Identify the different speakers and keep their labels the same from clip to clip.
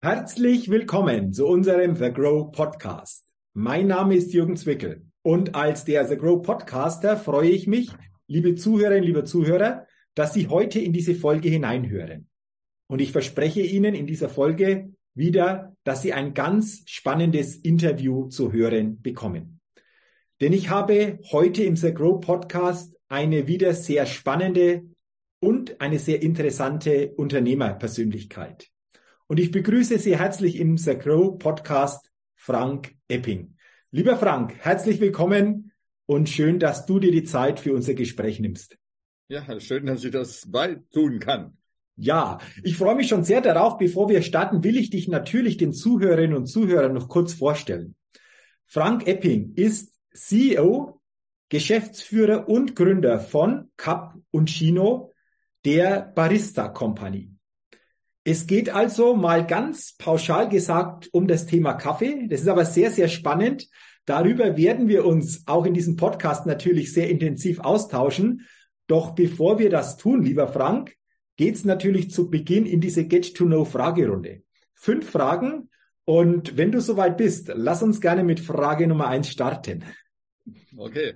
Speaker 1: Herzlich willkommen zu unserem The Grow Podcast. Mein Name ist Jürgen Zwickel und als der The Grow Podcaster freue ich mich, liebe Zuhörerinnen, liebe Zuhörer, dass Sie heute in diese Folge hineinhören. Und ich verspreche Ihnen in dieser Folge wieder, dass Sie ein ganz spannendes Interview zu hören bekommen. Denn ich habe heute im The Grow Podcast eine wieder sehr spannende und eine sehr interessante Unternehmerpersönlichkeit. Und ich begrüße Sie herzlich im The Grow Podcast Frank Epping. Lieber Frank, herzlich willkommen und schön, dass du dir die Zeit für unser Gespräch nimmst.
Speaker 2: Ja, schön, dass ich das bald tun kann.
Speaker 1: Ja, ich freue mich schon sehr darauf. Bevor wir starten, will ich dich natürlich den Zuhörerinnen und Zuhörern noch kurz vorstellen. Frank Epping ist CEO, Geschäftsführer und Gründer von Cup und Chino, der Barista Company. Es geht also mal ganz pauschal gesagt um das Thema Kaffee. Das ist aber sehr, sehr spannend. Darüber werden wir uns auch in diesem Podcast natürlich sehr intensiv austauschen. Doch bevor wir das tun, lieber Frank, geht es natürlich zu Beginn in diese Get-to-Know-Fragerunde. Fünf Fragen. Und wenn du soweit bist, lass uns gerne mit Frage Nummer eins starten.
Speaker 2: Okay.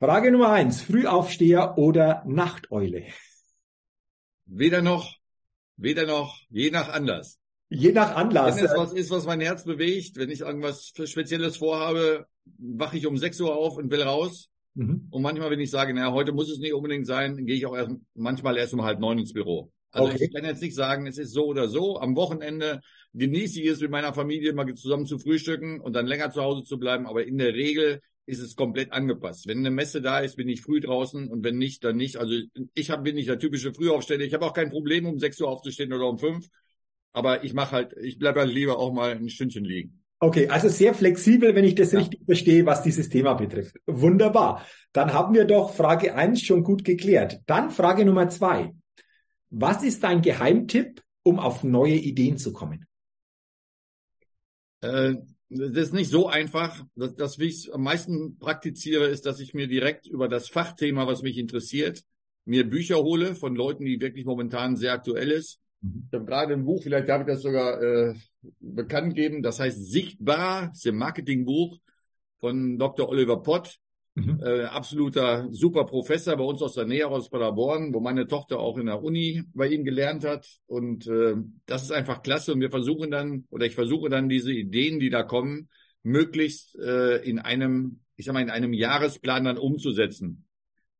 Speaker 1: Frage Nummer eins. Frühaufsteher oder Nachteule?
Speaker 2: Weder noch. Weder noch, je nach Anlass.
Speaker 1: Je nach Anlass.
Speaker 2: Wenn es was ist, was mein Herz bewegt, wenn ich irgendwas Spezielles vorhabe, wache ich um 6 Uhr auf und will raus. Mhm. Und manchmal, wenn ich sage, naja, heute muss es nicht unbedingt sein, gehe ich auch erst, manchmal erst um halb neun ins Büro. Also okay. ich kann jetzt nicht sagen, es ist so oder so. Am Wochenende genieße ich es mit meiner Familie mal zusammen zu frühstücken und dann länger zu Hause zu bleiben. Aber in der Regel ist es komplett angepasst. Wenn eine Messe da ist, bin ich früh draußen und wenn nicht, dann nicht. Also ich hab, bin nicht der typische Frühaufsteher. Ich habe auch kein Problem, um 6 Uhr aufzustehen oder um 5. Aber ich mache halt, ich bleibe halt lieber auch mal ein Stündchen liegen.
Speaker 1: Okay, also sehr flexibel, wenn ich das ja. richtig verstehe, was dieses Thema betrifft. Wunderbar. Dann haben wir doch Frage eins schon gut geklärt. Dann Frage Nummer zwei. Was ist dein Geheimtipp, um auf neue Ideen zu kommen?
Speaker 2: Äh, das ist nicht so einfach. Das, das wie ich es am meisten praktiziere, ist, dass ich mir direkt über das Fachthema, was mich interessiert, mir Bücher hole von Leuten, die wirklich momentan sehr aktuell ist. Mhm. Ich habe gerade ein Buch, vielleicht darf ich das sogar äh, bekannt geben, das heißt Sichtbar, das ist ein Marketingbuch von Dr. Oliver Pott. Mhm. Äh, absoluter super Professor bei uns aus der Nähe aus Paderborn, wo meine Tochter auch in der Uni bei ihm gelernt hat. Und äh, das ist einfach klasse. Und wir versuchen dann, oder ich versuche dann diese Ideen, die da kommen, möglichst äh, in einem, ich sag mal, in einem Jahresplan dann umzusetzen.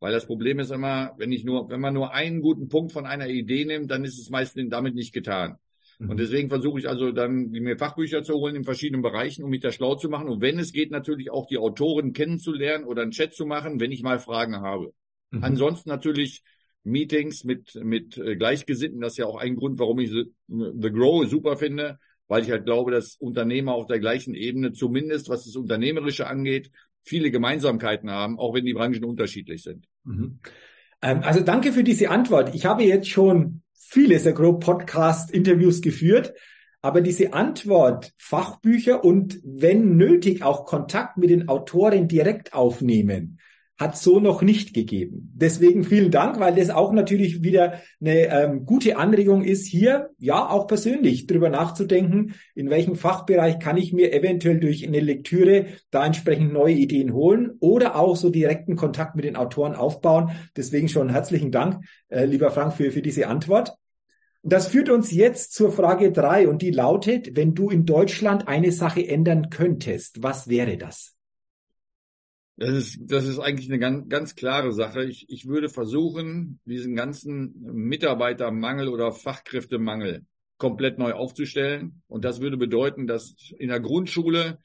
Speaker 2: Weil das Problem ist immer, wenn ich nur, wenn man nur einen guten Punkt von einer Idee nimmt, dann ist es meistens damit nicht getan. Und mhm. deswegen versuche ich also dann, mir Fachbücher zu holen in verschiedenen Bereichen, um mich da schlau zu machen. Und wenn es geht, natürlich auch die Autoren kennenzulernen oder einen Chat zu machen, wenn ich mal Fragen habe. Mhm. Ansonsten natürlich Meetings mit, mit äh, Gleichgesinnten. Das ist ja auch ein Grund, warum ich The, The Grow super finde, weil ich halt glaube, dass Unternehmer auf der gleichen Ebene, zumindest was das Unternehmerische angeht, viele Gemeinsamkeiten haben, auch wenn die Branchen unterschiedlich sind. Mhm.
Speaker 1: Ähm, also danke für diese Antwort. Ich habe jetzt schon viele sehr grob Podcast-Interviews geführt, aber diese Antwort, Fachbücher und wenn nötig auch Kontakt mit den Autoren direkt aufnehmen, hat so noch nicht gegeben. Deswegen vielen Dank, weil das auch natürlich wieder eine ähm, gute Anregung ist, hier ja auch persönlich drüber nachzudenken, in welchem Fachbereich kann ich mir eventuell durch eine Lektüre da entsprechend neue Ideen holen oder auch so direkten Kontakt mit den Autoren aufbauen. Deswegen schon herzlichen Dank, äh, lieber Frank, für, für diese Antwort. Das führt uns jetzt zur Frage drei und die lautet, wenn du in Deutschland eine Sache ändern könntest, was wäre das?
Speaker 2: Das ist, das ist eigentlich eine ganz, ganz klare Sache. Ich, ich würde versuchen, diesen ganzen Mitarbeitermangel oder Fachkräftemangel komplett neu aufzustellen. Und das würde bedeuten, dass in der Grundschule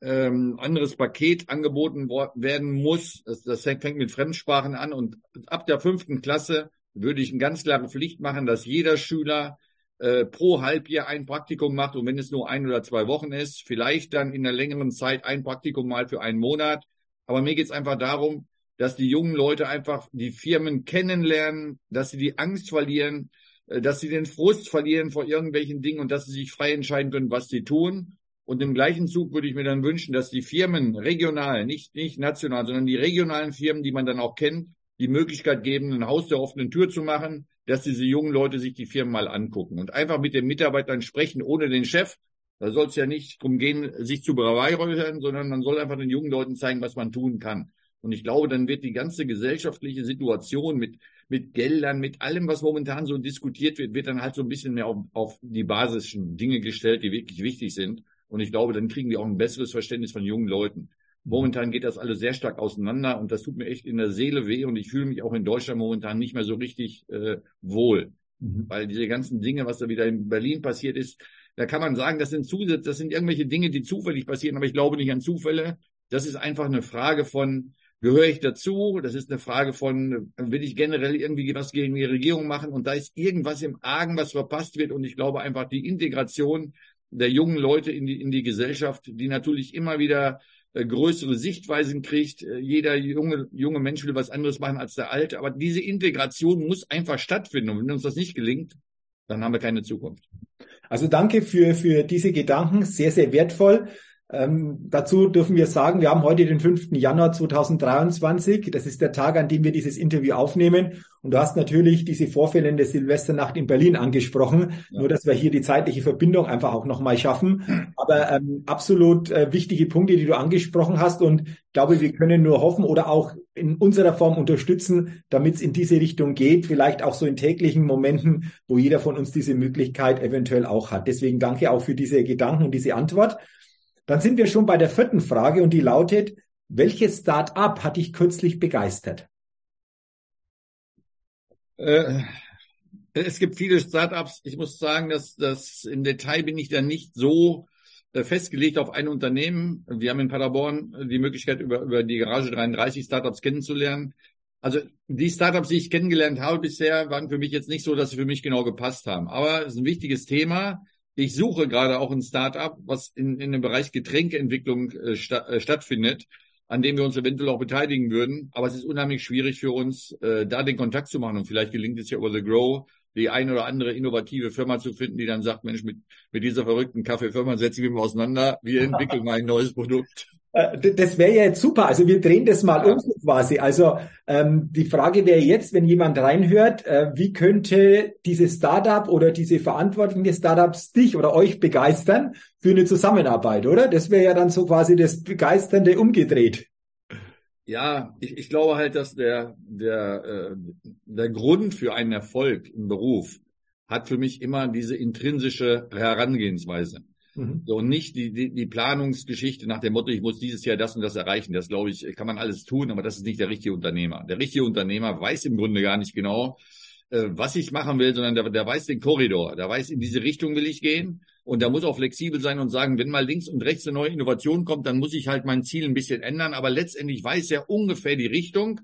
Speaker 2: ähm, anderes Paket angeboten werden muss. Das, das fängt mit Fremdsprachen an. Und ab der fünften Klasse würde ich eine ganz klare Pflicht machen, dass jeder Schüler äh, pro Halbjahr ein Praktikum macht. Und wenn es nur ein oder zwei Wochen ist, vielleicht dann in der längeren Zeit ein Praktikum mal für einen Monat aber mir geht's einfach darum, dass die jungen Leute einfach die Firmen kennenlernen, dass sie die Angst verlieren, äh, dass sie den Frust verlieren vor irgendwelchen Dingen und dass sie sich frei entscheiden können, was sie tun. Und im gleichen Zug würde ich mir dann wünschen, dass die Firmen regional, nicht, nicht national, sondern die regionalen Firmen, die man dann auch kennt, die Möglichkeit geben, ein Haus der offenen Tür zu machen, dass diese jungen Leute sich die Firmen mal angucken und einfach mit den Mitarbeitern sprechen, ohne den Chef. Da soll es ja nicht drum gehen, sich zu beweihräuchern, sondern man soll einfach den jungen Leuten zeigen, was man tun kann. Und ich glaube, dann wird die ganze gesellschaftliche Situation mit, mit Geldern, mit allem, was momentan so diskutiert wird, wird dann halt so ein bisschen mehr auf, auf die basischen Dinge gestellt, die wirklich wichtig sind. Und ich glaube, dann kriegen wir auch ein besseres Verständnis von jungen Leuten. Momentan geht das alles sehr stark auseinander und das tut mir echt in der Seele weh und ich fühle mich auch in Deutschland momentan nicht mehr so richtig äh, wohl. Mhm. Weil diese ganzen Dinge, was da wieder in Berlin passiert ist, da kann man sagen, das sind Zusatz, das sind irgendwelche Dinge, die zufällig passieren, aber ich glaube nicht an Zufälle. Das ist einfach eine Frage von, gehöre ich dazu? Das ist eine Frage von, will ich generell irgendwie was gegen die Regierung machen? Und da ist irgendwas im Argen, was verpasst wird. Und ich glaube einfach die Integration der jungen Leute in die, in die Gesellschaft, die natürlich immer wieder äh, größere Sichtweisen kriegt. Äh, jeder junge, junge Mensch will was anderes machen als der alte. Aber diese Integration muss einfach stattfinden. Und wenn uns das nicht gelingt, dann haben wir keine Zukunft.
Speaker 1: Also danke für, für diese Gedanken. Sehr, sehr wertvoll. Ähm, dazu dürfen wir sagen, wir haben heute den 5. Januar 2023. Das ist der Tag, an dem wir dieses Interview aufnehmen. Und du hast natürlich diese Vorfälle in der Silvesternacht in Berlin angesprochen. Ja. Nur, dass wir hier die zeitliche Verbindung einfach auch nochmal schaffen. Aber ähm, absolut äh, wichtige Punkte, die du angesprochen hast. Und ich glaube, wir können nur hoffen oder auch in unserer Form unterstützen, damit es in diese Richtung geht. Vielleicht auch so in täglichen Momenten, wo jeder von uns diese Möglichkeit eventuell auch hat. Deswegen danke auch für diese Gedanken und diese Antwort. Dann sind wir schon bei der vierten Frage und die lautet, welches Start-up hat dich kürzlich begeistert?
Speaker 2: Äh, es gibt viele Start-ups. Ich muss sagen, dass das im Detail bin ich da nicht so äh, festgelegt auf ein Unternehmen. Wir haben in Paderborn die Möglichkeit, über, über die Garage 33 Startups kennenzulernen. Also die Startups, die ich kennengelernt habe bisher, waren für mich jetzt nicht so, dass sie für mich genau gepasst haben. Aber es ist ein wichtiges Thema ich suche gerade auch ein Startup, was in, in dem Bereich Getränkeentwicklung äh, sta äh, stattfindet, an dem wir uns eventuell auch beteiligen würden. Aber es ist unheimlich schwierig für uns, äh, da den Kontakt zu machen. Und vielleicht gelingt es ja über The Grow, die eine oder andere innovative Firma zu finden, die dann sagt, Mensch, mit, mit dieser verrückten Kaffeefirma setzen wir mal auseinander. Wir entwickeln mal ein neues Produkt.
Speaker 1: Äh, das wäre ja jetzt super. Also wir drehen das mal um quasi. Also ähm, die Frage wäre jetzt, wenn jemand reinhört, äh, wie könnte dieses Startup oder diese Verantwortung des Startups dich oder euch begeistern für eine Zusammenarbeit, oder? Das wäre ja dann so quasi das Begeisternde umgedreht.
Speaker 2: Ja, ich, ich glaube halt, dass der, der, äh, der Grund für einen Erfolg im Beruf hat für mich immer diese intrinsische Herangehensweise. Mhm. So, und nicht die, die, die Planungsgeschichte nach dem Motto, ich muss dieses Jahr das und das erreichen. Das glaube ich, kann man alles tun, aber das ist nicht der richtige Unternehmer. Der richtige Unternehmer weiß im Grunde gar nicht genau, äh, was ich machen will, sondern der, der weiß den Korridor. Der weiß, in diese Richtung will ich gehen. Und der muss auch flexibel sein und sagen, wenn mal links und rechts eine neue Innovation kommt, dann muss ich halt mein Ziel ein bisschen ändern. Aber letztendlich weiß er ungefähr die Richtung.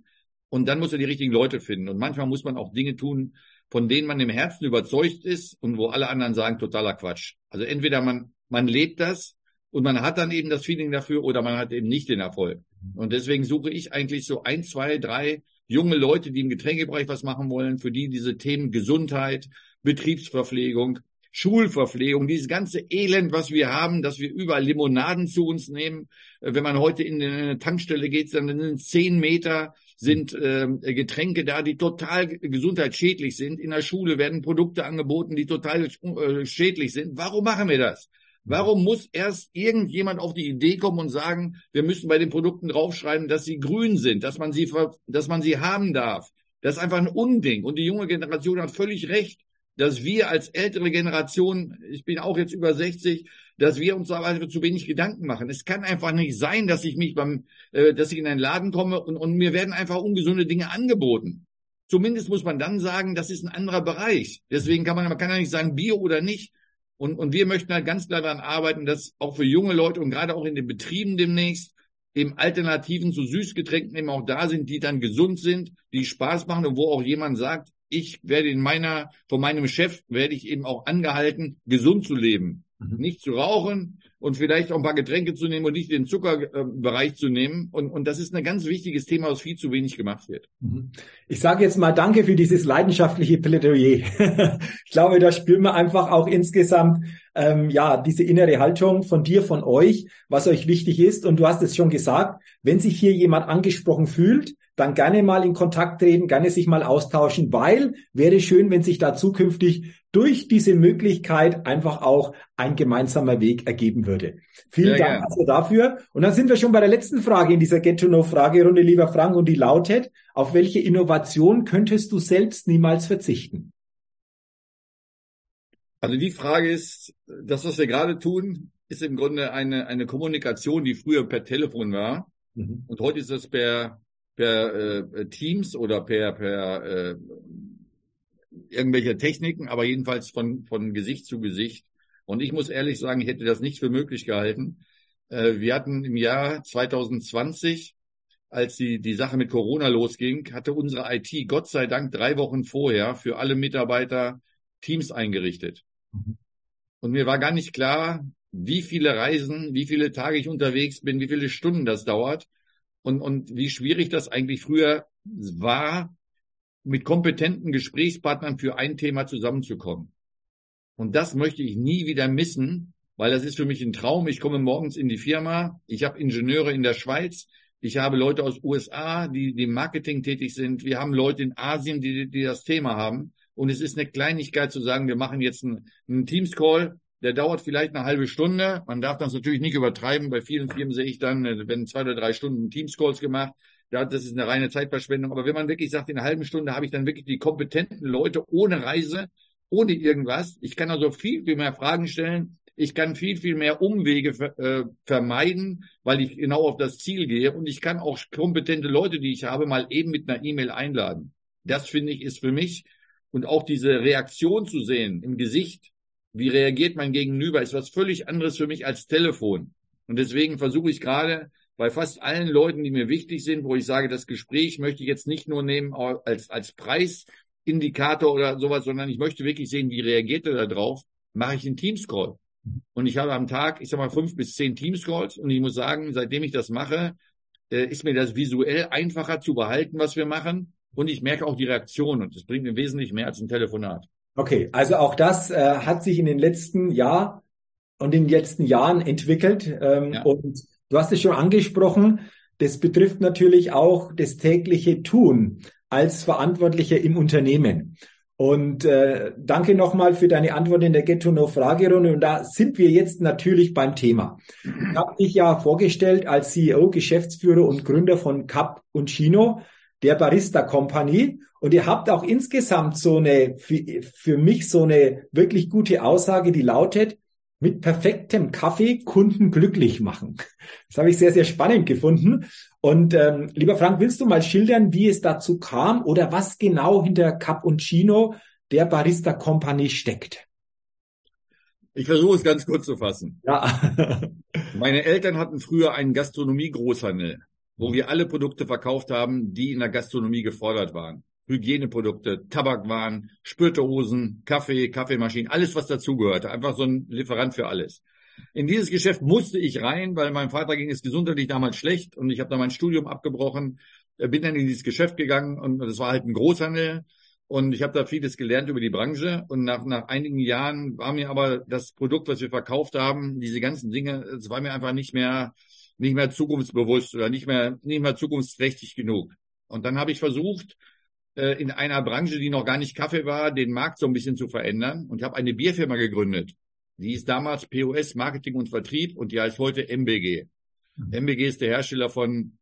Speaker 2: Und dann muss er die richtigen Leute finden. Und manchmal muss man auch Dinge tun, von denen man im Herzen überzeugt ist und wo alle anderen sagen, totaler Quatsch. Also entweder man man lebt das und man hat dann eben das Feeling dafür oder man hat eben nicht den Erfolg. Und deswegen suche ich eigentlich so ein, zwei, drei junge Leute, die im Getränkebereich was machen wollen, für die diese Themen Gesundheit, Betriebsverpflegung, Schulverpflegung, dieses ganze Elend, was wir haben, dass wir überall Limonaden zu uns nehmen. Wenn man heute in eine Tankstelle geht, dann sind zehn Meter sind äh, Getränke da, die total gesundheitsschädlich sind. In der Schule werden Produkte angeboten, die total äh, schädlich sind. Warum machen wir das? Warum muss erst irgendjemand auf die Idee kommen und sagen, wir müssen bei den Produkten draufschreiben, dass sie grün sind, dass man sie, dass man sie haben darf? Das ist einfach ein Unding. Und die junge Generation hat völlig recht, dass wir als ältere Generation, ich bin auch jetzt über 60, dass wir uns da zu wenig Gedanken machen. Es kann einfach nicht sein, dass ich mich beim, äh, dass ich in einen Laden komme und, und mir werden einfach ungesunde Dinge angeboten. Zumindest muss man dann sagen, das ist ein anderer Bereich. Deswegen kann man, man kann ja nicht sagen Bio oder nicht. Und, und wir möchten halt ganz klar daran arbeiten, dass auch für junge Leute und gerade auch in den Betrieben demnächst eben Alternativen zu Süßgetränken eben auch da sind, die dann gesund sind, die Spaß machen und wo auch jemand sagt, ich werde in meiner, von meinem Chef werde ich eben auch angehalten, gesund zu leben. Mhm. Nicht zu rauchen und vielleicht auch ein paar Getränke zu nehmen und nicht den Zuckerbereich zu nehmen. Und, und das ist ein ganz wichtiges Thema, was viel zu wenig gemacht wird.
Speaker 1: Mhm. Ich sage jetzt mal Danke für dieses leidenschaftliche Plädoyer. ich glaube, da spüren wir einfach auch insgesamt ähm, ja diese innere Haltung von dir, von euch, was euch wichtig ist. Und du hast es schon gesagt, wenn sich hier jemand angesprochen fühlt, dann gerne mal in Kontakt treten, gerne sich mal austauschen, weil wäre schön, wenn sich da zukünftig durch diese Möglichkeit einfach auch ein gemeinsamer Weg ergeben würde. Vielen Sehr Dank also dafür. Und dann sind wir schon bei der letzten Frage in dieser Get-to-Know-Fragerunde, lieber Frank, und die lautet, auf welche Innovation könntest du selbst niemals verzichten?
Speaker 2: Also die Frage ist, das, was wir gerade tun, ist im Grunde eine, eine Kommunikation, die früher per Telefon war. Mhm. Und heute ist das per, per äh, Teams oder per, per äh, irgendwelche Techniken, aber jedenfalls von, von Gesicht zu Gesicht. Und ich muss ehrlich sagen, ich hätte das nicht für möglich gehalten. Äh, wir hatten im Jahr 2020, als die, die Sache mit Corona losging, hatte unsere IT Gott sei Dank drei Wochen vorher für alle Mitarbeiter Teams eingerichtet. Mhm. Und mir war gar nicht klar, wie viele Reisen, wie viele Tage ich unterwegs bin, wie viele Stunden das dauert und, und wie schwierig das eigentlich früher war, mit kompetenten Gesprächspartnern für ein Thema zusammenzukommen. Und das möchte ich nie wieder missen, weil das ist für mich ein Traum. Ich komme morgens in die Firma, ich habe Ingenieure in der Schweiz, ich habe Leute aus USA, die, die im Marketing tätig sind, wir haben Leute in Asien, die, die das Thema haben. Und es ist eine Kleinigkeit zu sagen, wir machen jetzt einen, einen Teams-Call, der dauert vielleicht eine halbe Stunde. Man darf das natürlich nicht übertreiben. Bei vielen Firmen sehe ich dann, äh, wenn zwei oder drei Stunden Teams-Calls gemacht, das ist eine reine Zeitverschwendung. Aber wenn man wirklich sagt, in einer halben Stunde habe ich dann wirklich die kompetenten Leute ohne Reise, ohne irgendwas. Ich kann also viel, viel mehr Fragen stellen. Ich kann viel, viel mehr Umwege äh, vermeiden, weil ich genau auf das Ziel gehe. Und ich kann auch kompetente Leute, die ich habe, mal eben mit einer E-Mail einladen. Das finde ich ist für mich und auch diese Reaktion zu sehen im Gesicht, wie reagiert mein Gegenüber, ist was völlig anderes für mich als Telefon. Und deswegen versuche ich gerade bei fast allen Leuten, die mir wichtig sind, wo ich sage, das Gespräch möchte ich jetzt nicht nur nehmen als, als Preisindikator oder sowas, sondern ich möchte wirklich sehen, wie reagiert er da drauf, mache ich einen Teams-Call. Und ich habe am Tag, ich sag mal, fünf bis zehn Teams-Calls und ich muss sagen, seitdem ich das mache, äh, ist mir das visuell einfacher zu behalten, was wir machen und ich merke auch die Reaktion und das bringt mir wesentlich mehr als ein Telefonat.
Speaker 1: Okay, also auch das äh, hat sich in den letzten Jahr und in den letzten Jahren entwickelt ähm, ja. und du hast es schon angesprochen. Das betrifft natürlich auch das tägliche Tun als Verantwortlicher im Unternehmen. Und äh, danke nochmal für deine Antwort in der Get-to-Know-Fragerunde. Und da sind wir jetzt natürlich beim Thema. Ich habe dich ja vorgestellt als CEO, Geschäftsführer und Gründer von Cap und Chino der Barista Company. Und ihr habt auch insgesamt so eine, für, für mich so eine wirklich gute Aussage, die lautet, mit perfektem Kaffee Kunden glücklich machen. Das habe ich sehr, sehr spannend gefunden. Und ähm, lieber Frank, willst du mal schildern, wie es dazu kam oder was genau hinter Cappuccino der Barista Company steckt?
Speaker 2: Ich versuche es ganz kurz zu fassen. Ja. Meine Eltern hatten früher einen Gastronomie-Großhandel wo wir alle Produkte verkauft haben, die in der Gastronomie gefordert waren. Hygieneprodukte, Tabakwaren, Spürtehosen, Kaffee, Kaffeemaschinen, alles was dazugehörte. Einfach so ein Lieferant für alles. In dieses Geschäft musste ich rein, weil meinem Vater ging es gesundheitlich damals schlecht und ich habe da mein Studium abgebrochen, äh, bin dann in dieses Geschäft gegangen und das war halt ein Großhandel und ich habe da vieles gelernt über die Branche und nach, nach einigen Jahren war mir aber das Produkt, was wir verkauft haben, diese ganzen Dinge, es war mir einfach nicht mehr nicht mehr zukunftsbewusst oder nicht mehr, nicht mehr zukunftsträchtig genug. Und dann habe ich versucht, äh, in einer Branche, die noch gar nicht Kaffee war, den Markt so ein bisschen zu verändern und habe eine Bierfirma gegründet. Die ist damals POS Marketing und Vertrieb und die heißt heute MBG. Mhm. MBG ist der Hersteller von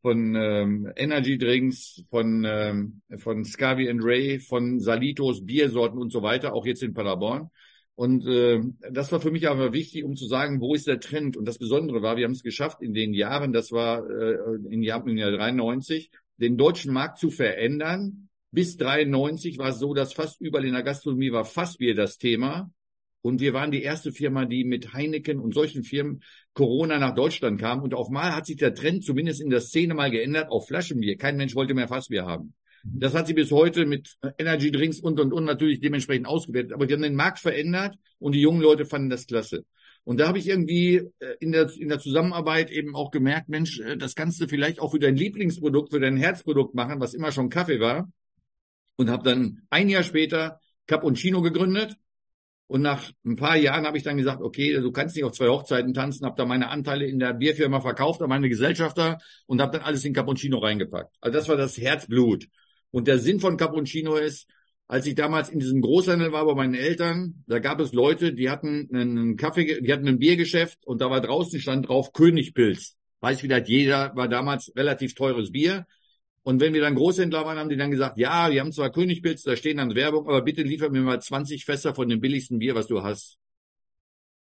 Speaker 2: von ähm, Energy Drinks, von ähm, von Scavi and Ray, von Salitos Biersorten und so weiter, auch jetzt in Paderborn. Und äh, das war für mich aber wichtig, um zu sagen, wo ist der Trend? Und das Besondere war, wir haben es geschafft in den Jahren, das war äh, im Jahr, im Jahr 93, den deutschen Markt zu verändern. Bis 93 war es so, dass fast überall in der Gastronomie war fast Fassbier das Thema. Und wir waren die erste Firma, die mit Heineken und solchen Firmen Corona nach Deutschland kam. Und auf mal hat sich der Trend zumindest in der Szene mal geändert auf Flaschenbier. Kein Mensch wollte mehr Fassbier haben. Das hat sie bis heute mit Energy Drinks und und und natürlich dementsprechend ausgewertet. Aber die haben den Markt verändert und die jungen Leute fanden das klasse. Und da habe ich irgendwie äh, in der, in der Zusammenarbeit eben auch gemerkt, Mensch, äh, das kannst du vielleicht auch für dein Lieblingsprodukt, für dein Herzprodukt machen, was immer schon Kaffee war. Und habe dann ein Jahr später Cappuccino gegründet Und nach ein paar Jahren habe ich dann gesagt, okay, du kannst nicht auf zwei Hochzeiten tanzen, habe da meine Anteile in der Bierfirma verkauft an meine Gesellschafter und habe dann alles in Cappuccino reingepackt. Also das war das Herzblut. Und der Sinn von Cappuccino ist, als ich damals in diesem Großhandel war bei meinen Eltern, da gab es Leute, die hatten einen Kaffee, die hatten ein Biergeschäft und da war draußen stand drauf Königpilz. Weiß vielleicht jeder, war damals relativ teures Bier. Und wenn wir dann Großhändler waren, haben die dann gesagt, ja, wir haben zwar Königpilz, da stehen dann Werbung, aber bitte liefer mir mal 20 Fässer von dem billigsten Bier, was du hast.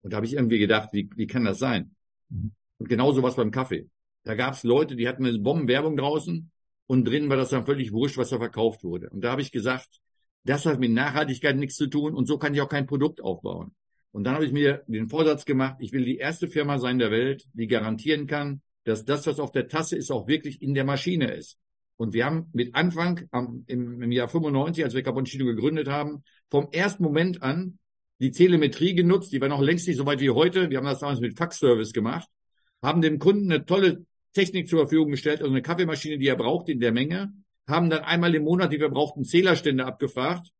Speaker 2: Und da habe ich irgendwie gedacht, wie, wie kann das sein? Mhm. Und genauso was beim Kaffee. Da gab es Leute, die hatten eine Bombenwerbung draußen und drin war das dann völlig wurscht, was da verkauft wurde. Und da habe ich gesagt, das hat mit Nachhaltigkeit nichts zu tun und so kann ich auch kein Produkt aufbauen. Und dann habe ich mir den Vorsatz gemacht, ich will die erste Firma sein der Welt, die garantieren kann, dass das, was auf der Tasse ist, auch wirklich in der Maschine ist. Und wir haben mit Anfang am, im, im Jahr 95, als wir Cappuccino gegründet haben, vom ersten Moment an die Telemetrie genutzt. Die war noch längst nicht so weit wie heute. Wir haben das damals mit Faxservice gemacht, haben dem Kunden eine tolle Technik zur Verfügung gestellt, also eine Kaffeemaschine, die er braucht in der Menge, haben dann einmal im Monat die verbrauchten Zählerstände abgefragt.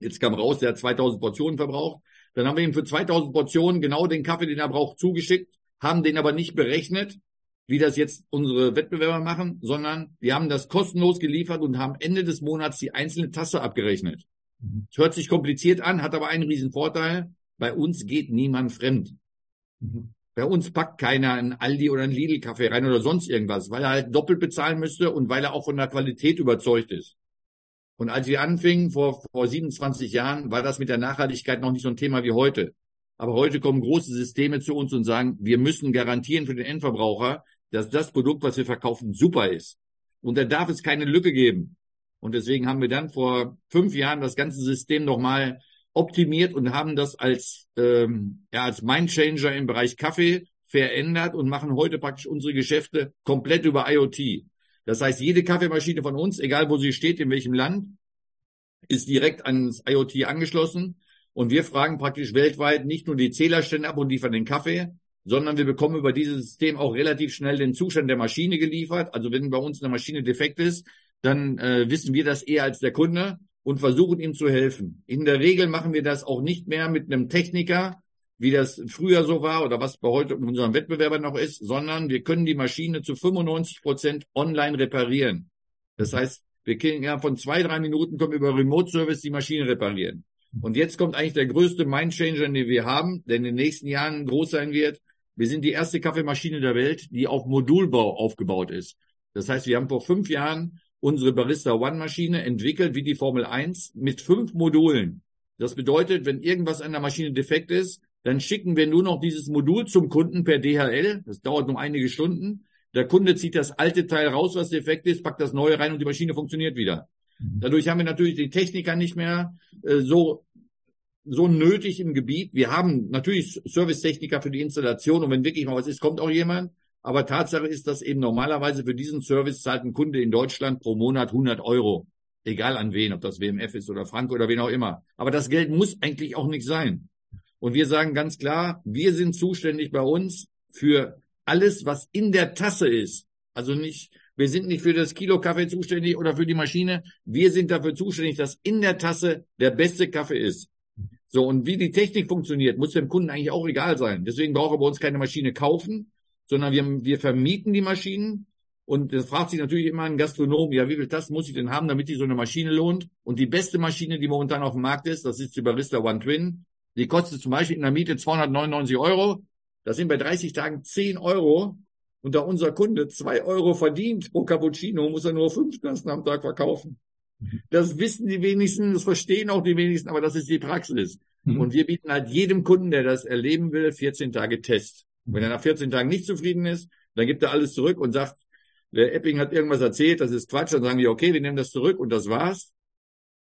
Speaker 2: Jetzt kam raus, der hat 2000 Portionen verbraucht. Dann haben wir ihm für 2000 Portionen genau den Kaffee, den er braucht, zugeschickt, haben den aber nicht berechnet, wie das jetzt unsere Wettbewerber machen, sondern wir haben das kostenlos geliefert und haben Ende des Monats die einzelne Tasse abgerechnet. Mhm. Es hört sich kompliziert an, hat aber einen riesen Vorteil. Bei uns geht niemand fremd. Mhm. Bei uns packt keiner einen Aldi oder einen Lidl-Kaffee rein oder sonst irgendwas, weil er halt doppelt bezahlen müsste und weil er auch von der Qualität überzeugt ist. Und als wir anfingen, vor, vor 27 Jahren, war das mit der Nachhaltigkeit noch nicht so ein Thema wie heute. Aber heute kommen große Systeme zu uns und sagen, wir müssen garantieren für den Endverbraucher, dass das Produkt, was wir verkaufen, super ist. Und da darf es keine Lücke geben. Und deswegen haben wir dann vor fünf Jahren das ganze System nochmal optimiert und haben das als, ähm, ja, als Mindchanger im Bereich Kaffee verändert und machen heute praktisch unsere Geschäfte komplett über IoT. Das heißt, jede Kaffeemaschine von uns, egal wo sie steht, in welchem Land, ist direkt ans IoT angeschlossen. Und wir fragen praktisch weltweit nicht nur die Zählerstände ab und liefern den Kaffee, sondern wir bekommen über dieses System auch relativ schnell den Zustand der Maschine geliefert. Also wenn bei uns eine Maschine defekt ist, dann äh, wissen wir das eher als der Kunde und versuchen ihm zu helfen. In der Regel machen wir das auch nicht mehr mit einem Techniker, wie das früher so war oder was bei heute unseren Wettbewerbern noch ist, sondern wir können die Maschine zu 95 Prozent online reparieren. Das heißt, wir können ja von zwei, drei Minuten kommen über Remote Service die Maschine reparieren. Und jetzt kommt eigentlich der größte Mindchanger, den wir haben, der in den nächsten Jahren groß sein wird. Wir sind die erste Kaffeemaschine der Welt, die auf Modulbau aufgebaut ist. Das heißt, wir haben vor fünf Jahren unsere Barista One Maschine entwickelt wie die Formel 1 mit fünf Modulen. Das bedeutet, wenn irgendwas an der Maschine defekt ist, dann schicken wir nur noch dieses Modul zum Kunden per DHL. Das dauert nur einige Stunden. Der Kunde zieht das alte Teil raus, was defekt ist, packt das neue rein und die Maschine funktioniert wieder. Mhm. Dadurch haben wir natürlich die Techniker nicht mehr äh, so so nötig im Gebiet. Wir haben natürlich Servicetechniker für die Installation und wenn wirklich mal was ist, kommt auch jemand. Aber Tatsache ist, dass eben normalerweise für diesen Service zahlt ein Kunde in Deutschland pro Monat 100 Euro. Egal an wen, ob das WMF ist oder Frank oder wen auch immer. Aber das Geld muss eigentlich auch nicht sein. Und wir sagen ganz klar, wir sind zuständig bei uns für alles, was in der Tasse ist. Also nicht, wir sind nicht für das Kilo Kaffee zuständig oder für die Maschine. Wir sind dafür zuständig, dass in der Tasse der beste Kaffee ist. So, und wie die Technik funktioniert, muss dem Kunden eigentlich auch egal sein. Deswegen brauchen wir bei uns keine Maschine kaufen, sondern wir, wir vermieten die Maschinen. Und das fragt sich natürlich immer ein Gastronom, ja, wie viel das muss ich denn haben, damit sich so eine Maschine lohnt? Und die beste Maschine, die momentan auf dem Markt ist, das ist die Barista One Twin. Die kostet zum Beispiel in der Miete 299 Euro. Das sind bei 30 Tagen 10 Euro. Und da unser Kunde 2 Euro verdient pro Cappuccino, muss er nur fünf Tassen am Tag verkaufen. Das wissen die wenigsten, das verstehen auch die wenigsten, aber das ist die Praxis. Mhm. Und wir bieten halt jedem Kunden, der das erleben will, 14 Tage Test. Wenn er nach 14 Tagen nicht zufrieden ist, dann gibt er alles zurück und sagt, der Epping hat irgendwas erzählt, das ist Quatsch. Dann sagen wir, okay, wir nehmen das zurück und das war's.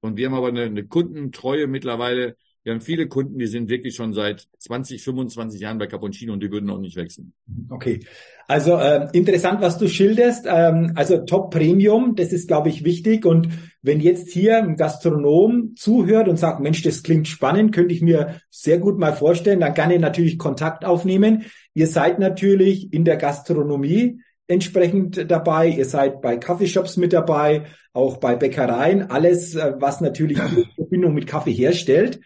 Speaker 2: Und wir haben aber eine, eine Kundentreue mittlerweile, wir haben viele Kunden, die sind wirklich schon seit 20, 25 Jahren bei Cappuccino und die würden auch nicht wechseln.
Speaker 1: Okay. Also äh, interessant, was du schilderst. Ähm, also Top Premium, das ist, glaube ich, wichtig. Und wenn jetzt hier ein Gastronom zuhört und sagt, Mensch, das klingt spannend, könnte ich mir sehr gut mal vorstellen, dann kann er natürlich Kontakt aufnehmen. Ihr seid natürlich in der Gastronomie entsprechend dabei. Ihr seid bei Kaffeeshops mit dabei, auch bei Bäckereien, alles, äh, was natürlich Verbindung mit Kaffee herstellt.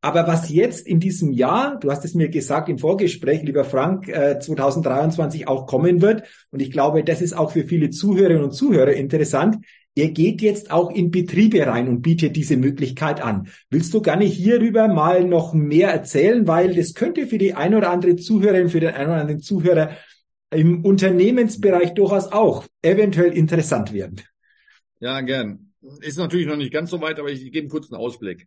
Speaker 1: Aber was jetzt in diesem Jahr, du hast es mir gesagt im Vorgespräch, lieber Frank, 2023 äh, auch kommen wird, und ich glaube, das ist auch für viele Zuhörerinnen und Zuhörer interessant, er geht jetzt auch in Betriebe rein und bietet diese Möglichkeit an. Willst du gerne hierüber mal noch mehr erzählen, weil das könnte für die ein oder andere Zuhörerin, für den einen oder anderen Zuhörer im Unternehmensbereich durchaus auch eventuell interessant werden.
Speaker 2: Ja, gern. Ist natürlich noch nicht ganz so weit, aber ich gebe einen kurzen Ausblick.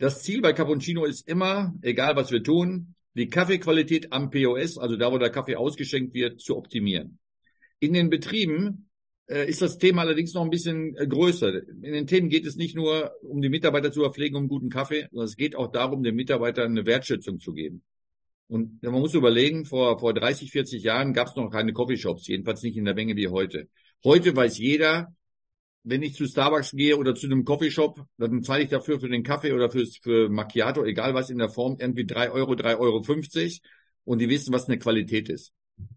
Speaker 2: Das Ziel bei Cappuccino ist immer, egal was wir tun, die Kaffeequalität am POS, also da, wo der Kaffee ausgeschenkt wird, zu optimieren. In den Betrieben äh, ist das Thema allerdings noch ein bisschen äh, größer. In den Themen geht es nicht nur um die Mitarbeiter zu verpflegen, um guten Kaffee, sondern es geht auch darum, den Mitarbeitern eine Wertschätzung zu geben. Und man muss überlegen, vor, vor 30, 40 Jahren gab es noch keine Coffeeshops, jedenfalls nicht in der Menge wie heute. Heute weiß jeder, wenn ich zu Starbucks gehe oder zu einem Coffeeshop, dann zahle ich dafür für den Kaffee oder fürs, für Macchiato, egal was in der Form, irgendwie drei Euro, drei Euro fünfzig und die wissen, was eine Qualität ist.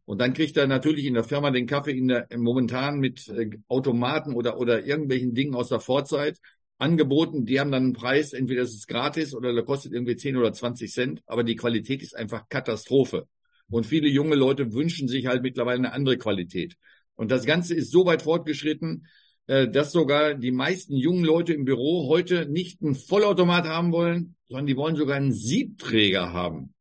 Speaker 2: Und dann kriegt er natürlich in der Firma den Kaffee in der, momentan mit äh, Automaten oder, oder irgendwelchen Dingen aus der Vorzeit angeboten. Die haben dann einen Preis, entweder ist es gratis oder der kostet irgendwie 10 oder 20 Cent, aber die Qualität ist einfach Katastrophe. Und viele junge Leute wünschen sich halt mittlerweile eine andere Qualität. Und das Ganze ist so weit fortgeschritten, dass sogar die meisten jungen Leute im Büro heute nicht einen Vollautomat haben wollen, sondern die wollen sogar einen Siebträger haben.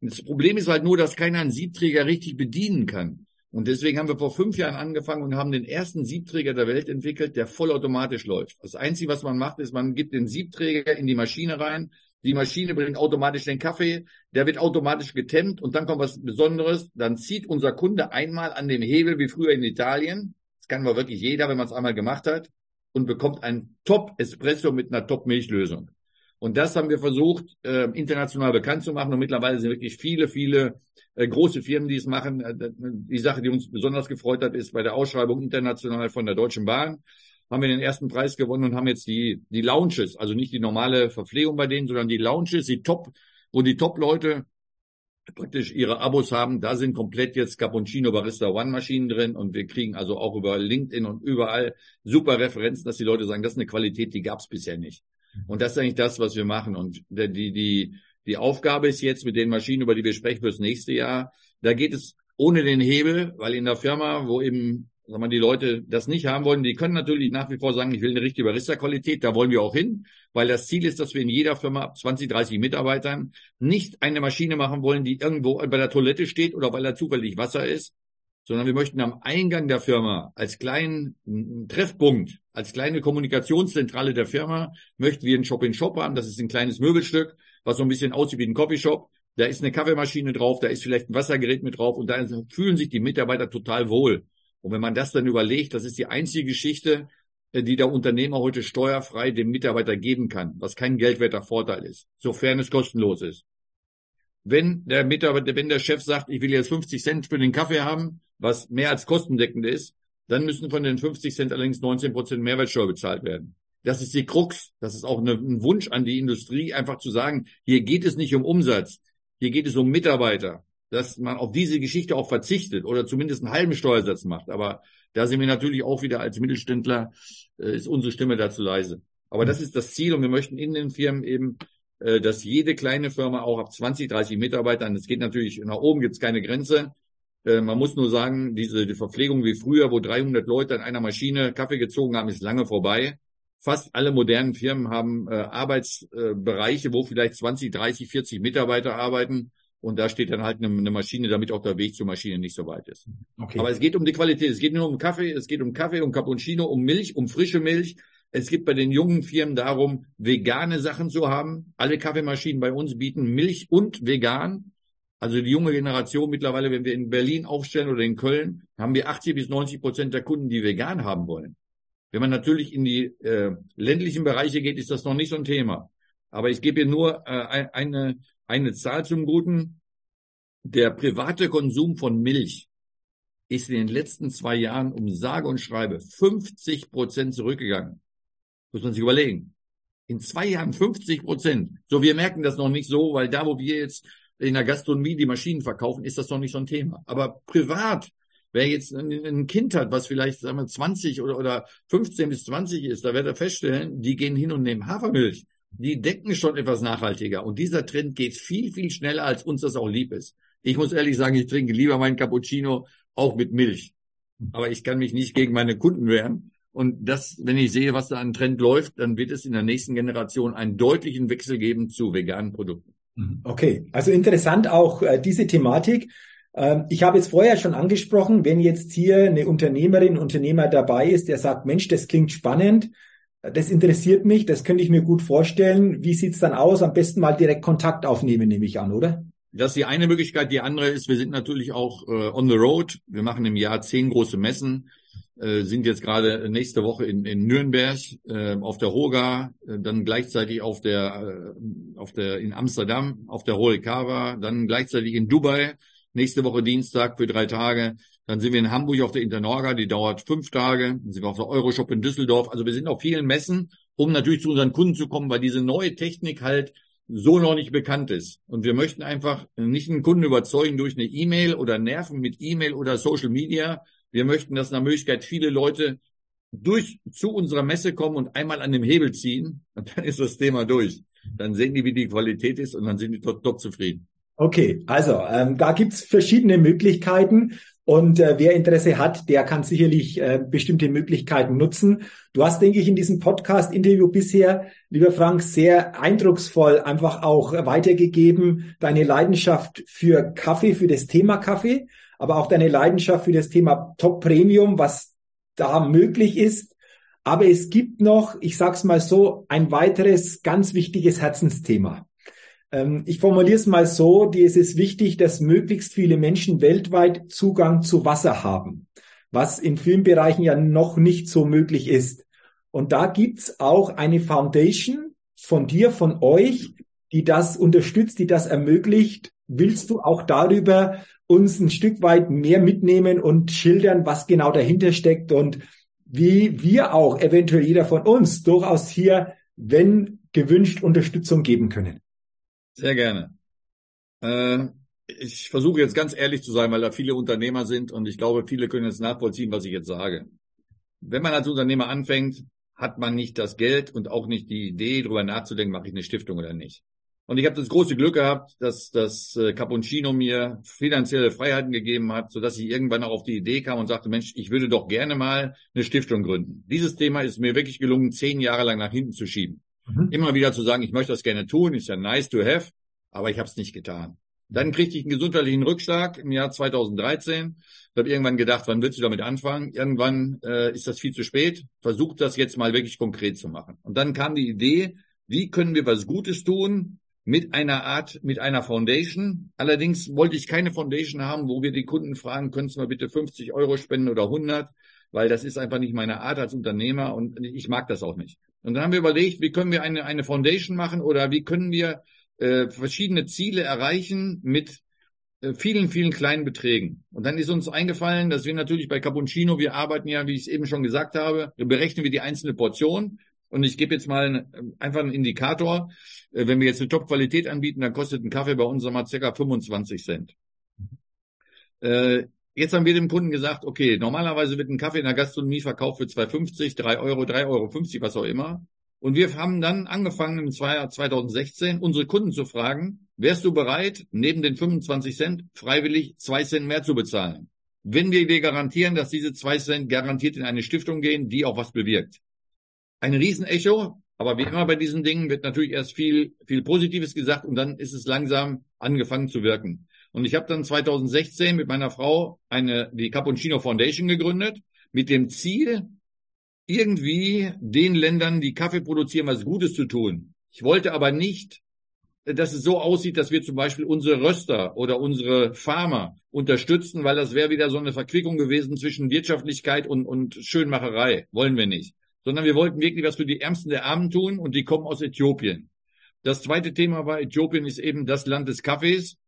Speaker 2: Das Problem ist halt nur, dass keiner einen Siebträger richtig bedienen kann. Und deswegen haben wir vor fünf Jahren angefangen und haben den ersten Siebträger der Welt entwickelt, der vollautomatisch läuft. Das Einzige, was man macht, ist, man gibt den Siebträger in die Maschine rein. Die Maschine bringt automatisch den Kaffee, der wird automatisch getemmt und dann kommt was Besonderes. Dann zieht unser Kunde einmal an dem Hebel wie früher in Italien das kann aber wirklich jeder, wenn man es einmal gemacht hat und bekommt einen Top-Espresso mit einer Top-Milchlösung. Und das haben wir versucht, äh, international bekannt zu machen. Und mittlerweile sind wirklich viele, viele äh, große Firmen, die es machen. Äh, die Sache, die uns besonders gefreut hat, ist bei der Ausschreibung international von der Deutschen Bahn haben wir den ersten Preis gewonnen und haben jetzt die, die Lounges, also nicht die normale Verpflegung bei denen, sondern die Lounges, die Top, wo die Top-Leute praktisch ihre Abos haben. Da sind komplett jetzt Cappuccino Barista One Maschinen drin und wir kriegen also auch über LinkedIn und überall super Referenzen, dass die Leute sagen, das ist eine Qualität, die gab es bisher nicht. Und das ist eigentlich das, was wir machen. Und die, die, die Aufgabe ist jetzt mit den Maschinen, über die wir sprechen fürs nächste Jahr, da geht es ohne den Hebel, weil in der Firma, wo eben sagen wir, die Leute das nicht haben wollen, die können natürlich nach wie vor sagen, ich will eine richtige Barista-Qualität, da wollen wir auch hin, weil das Ziel ist, dass wir in jeder Firma ab 20, 30 Mitarbeitern nicht eine Maschine machen wollen, die irgendwo bei der Toilette steht oder weil da zufällig Wasser ist, sondern wir möchten am Eingang der Firma als kleinen Treffpunkt, als kleine Kommunikationszentrale der Firma, möchten wir einen Shop-in-Shop haben. Das ist ein kleines Möbelstück, was so ein bisschen aussieht wie ein Coffeeshop. Da ist eine Kaffeemaschine drauf, da ist vielleicht ein Wassergerät mit drauf und da fühlen sich die Mitarbeiter total wohl. Und wenn man das dann überlegt, das ist die einzige Geschichte, äh, die der Unternehmer heute steuerfrei dem Mitarbeiter geben kann, was kein geldwerter Vorteil ist, sofern es kostenlos ist. Wenn der Mitarbeiter, wenn der Chef sagt, ich will jetzt 50 Cent für den Kaffee haben, was mehr als kostendeckend ist, dann müssen von den 50 Cent allerdings 19 Prozent Mehrwertsteuer bezahlt werden. Das ist die Krux. Das ist auch ein Wunsch an die Industrie, einfach zu sagen, hier geht es nicht um Umsatz, hier geht es um Mitarbeiter dass man auf diese Geschichte auch verzichtet oder zumindest einen halben Steuersatz macht. Aber da sind wir natürlich auch wieder als Mittelständler, äh, ist unsere Stimme dazu leise. Aber das ist das Ziel und wir möchten in den Firmen eben, äh, dass jede kleine Firma auch ab 20, 30 Mitarbeitern, es geht natürlich, nach oben gibt es keine Grenze. Äh, man muss nur sagen, diese die Verpflegung wie früher, wo 300 Leute an einer Maschine Kaffee gezogen haben, ist lange vorbei. Fast alle modernen Firmen haben äh, Arbeitsbereiche, wo vielleicht 20, 30, 40 Mitarbeiter arbeiten und da steht dann halt eine, eine, Maschine, damit auch der Weg zur Maschine nicht so weit ist. Okay. Aber es geht um die Qualität. Es geht nur um Kaffee, es geht um Kaffee, um Cappuccino, um Milch, um frische Milch. Es geht bei den jungen Firmen darum, vegane Sachen zu haben. Alle Kaffeemaschinen bei uns bieten Milch und vegan. Also die junge Generation mittlerweile, wenn wir in Berlin aufstellen oder in Köln, haben wir 80 bis 90 Prozent der Kunden, die vegan haben wollen. Wenn man natürlich in die äh, ländlichen Bereiche geht, ist das noch nicht so ein Thema. Aber ich gebe hier nur äh, eine, eine Zahl zum Guten. Der private Konsum von Milch ist in den letzten zwei Jahren um sage und schreibe 50 Prozent zurückgegangen. Muss man sich überlegen. In zwei Jahren 50 Prozent. So, wir merken das noch nicht so, weil da, wo wir jetzt in der Gastronomie die Maschinen verkaufen, ist das noch nicht so ein Thema. Aber privat, wer jetzt ein Kind hat, was vielleicht sagen wir, 20 oder, oder 15 bis 20 ist, da wird er feststellen, die gehen hin und nehmen Hafermilch die denken schon etwas nachhaltiger. Und dieser Trend geht viel, viel schneller, als uns das auch lieb ist. Ich muss ehrlich sagen, ich trinke lieber meinen Cappuccino auch mit Milch. Aber ich kann mich nicht gegen meine Kunden wehren. Und das, wenn ich sehe, was da an Trend läuft, dann wird es in der nächsten Generation einen deutlichen Wechsel geben zu veganen Produkten.
Speaker 1: Mhm. Okay, also interessant auch äh, diese Thematik. Ähm, ich habe jetzt vorher schon angesprochen, wenn jetzt hier eine Unternehmerin, Unternehmer dabei ist, der sagt, Mensch, das klingt spannend, das interessiert mich, das könnte ich mir gut vorstellen. Wie sieht's dann aus? Am besten mal direkt Kontakt aufnehmen, nehme ich an, oder?
Speaker 2: Das ist die eine Möglichkeit. Die andere ist, wir sind natürlich auch äh, on the road. Wir machen im Jahr zehn große Messen, äh, sind jetzt gerade nächste Woche in, in Nürnberg äh, auf der Hoga, äh, dann gleichzeitig auf der äh, auf der in Amsterdam auf der Horekava, dann gleichzeitig in Dubai nächste Woche Dienstag für drei Tage. Dann sind wir in Hamburg auf der Internorga, die dauert fünf Tage. Dann sind wir auf der Euroshop in Düsseldorf. Also wir sind auf vielen Messen, um natürlich zu unseren Kunden zu kommen, weil diese neue Technik halt so noch nicht bekannt ist. Und wir möchten einfach nicht einen Kunden überzeugen durch eine E-Mail oder nerven mit E-Mail oder Social Media. Wir möchten, dass nach Möglichkeit viele Leute durch zu unserer Messe kommen und einmal an dem Hebel ziehen und dann ist das Thema durch. Dann sehen die, wie die Qualität ist und dann sind die top, top zufrieden.
Speaker 1: Okay, also ähm, da gibt's verschiedene Möglichkeiten. Und äh, wer Interesse hat, der kann sicherlich äh, bestimmte Möglichkeiten nutzen. Du hast, denke ich, in diesem Podcast-Interview bisher, lieber Frank, sehr eindrucksvoll einfach auch weitergegeben, deine Leidenschaft für Kaffee, für das Thema Kaffee, aber auch deine Leidenschaft für das Thema Top Premium, was da möglich ist. Aber es gibt noch, ich sag's mal so, ein weiteres ganz wichtiges Herzensthema. Ähm, ich formuliere es mal so, die, es ist wichtig, dass möglichst viele Menschen weltweit Zugang zu Wasser haben, was in vielen Bereichen ja noch nicht so möglich ist. Und da gibt's auch eine Foundation von dir, von euch, die das unterstützt, die das ermöglicht. Willst du auch darüber uns ein Stück weit mehr mitnehmen und schildern, was genau dahinter steckt und wie wir auch eventuell jeder von uns durchaus hier, wenn gewünscht, Unterstützung geben können?
Speaker 2: Sehr gerne. Äh, ich versuche jetzt ganz ehrlich zu sein, weil da viele Unternehmer sind und ich glaube, viele können jetzt nachvollziehen, was ich jetzt sage. Wenn man als Unternehmer anfängt, hat man nicht das Geld und auch nicht die Idee, darüber nachzudenken, mache ich eine Stiftung oder nicht. Und ich habe das große Glück gehabt, dass das äh, Cappuccino mir finanzielle Freiheiten gegeben hat, sodass ich irgendwann auch auf die Idee kam und sagte, Mensch, ich würde doch gerne mal eine Stiftung gründen. Dieses Thema ist mir wirklich gelungen, zehn Jahre lang nach hinten zu schieben. Mhm. Immer wieder zu sagen, ich möchte das gerne tun, ist ja nice to have, aber ich habe es nicht getan. Dann kriegte ich einen gesundheitlichen Rückschlag im Jahr 2013. Ich habe irgendwann gedacht, wann willst du damit anfangen? Irgendwann äh, ist das viel zu spät. Versuch das jetzt mal wirklich konkret zu machen. Und dann kam die Idee, wie können wir was Gutes tun mit einer Art, mit einer Foundation. Allerdings wollte ich keine Foundation haben, wo wir die Kunden fragen, können Sie mal bitte 50 Euro spenden oder 100, weil das ist einfach nicht meine Art als Unternehmer und ich mag das auch nicht. Und dann haben wir überlegt, wie können wir eine, eine Foundation machen oder wie können wir äh, verschiedene Ziele erreichen mit äh, vielen, vielen kleinen Beträgen. Und dann ist uns eingefallen, dass wir natürlich bei Cappuccino, wir arbeiten ja, wie ich es eben schon gesagt habe, berechnen wir die einzelne Portion. Und ich gebe jetzt mal einen, einfach einen Indikator. Äh, wenn wir jetzt eine Top-Qualität anbieten, dann kostet ein Kaffee bei uns nochmal circa 25 Cent. Äh, Jetzt haben wir dem Kunden gesagt, okay, normalerweise wird ein Kaffee in der Gastronomie verkauft für 2,50, 3 Euro, 3,50 Euro, was auch immer. Und wir haben dann angefangen im Jahr 2016 unsere Kunden zu fragen, wärst du bereit, neben den 25 Cent freiwillig zwei Cent mehr zu bezahlen? Wenn wir dir garantieren, dass diese zwei Cent garantiert in eine Stiftung gehen, die auch was bewirkt. Ein Riesenecho, aber wie immer bei diesen Dingen wird natürlich erst viel, viel Positives gesagt und dann ist es langsam angefangen zu wirken. Und ich habe dann 2016 mit meiner Frau eine, die Cappuccino Foundation gegründet, mit dem Ziel, irgendwie den Ländern, die Kaffee produzieren, was Gutes zu tun. Ich wollte aber nicht, dass es so aussieht, dass wir zum Beispiel unsere Röster oder unsere Farmer unterstützen, weil das wäre wieder so eine Verquickung gewesen zwischen Wirtschaftlichkeit und, und Schönmacherei. Wollen wir nicht. Sondern wir wollten wirklich was für die Ärmsten der Armen tun und die kommen aus Äthiopien. Das zweite Thema war, Äthiopien ist eben das Land des Kaffees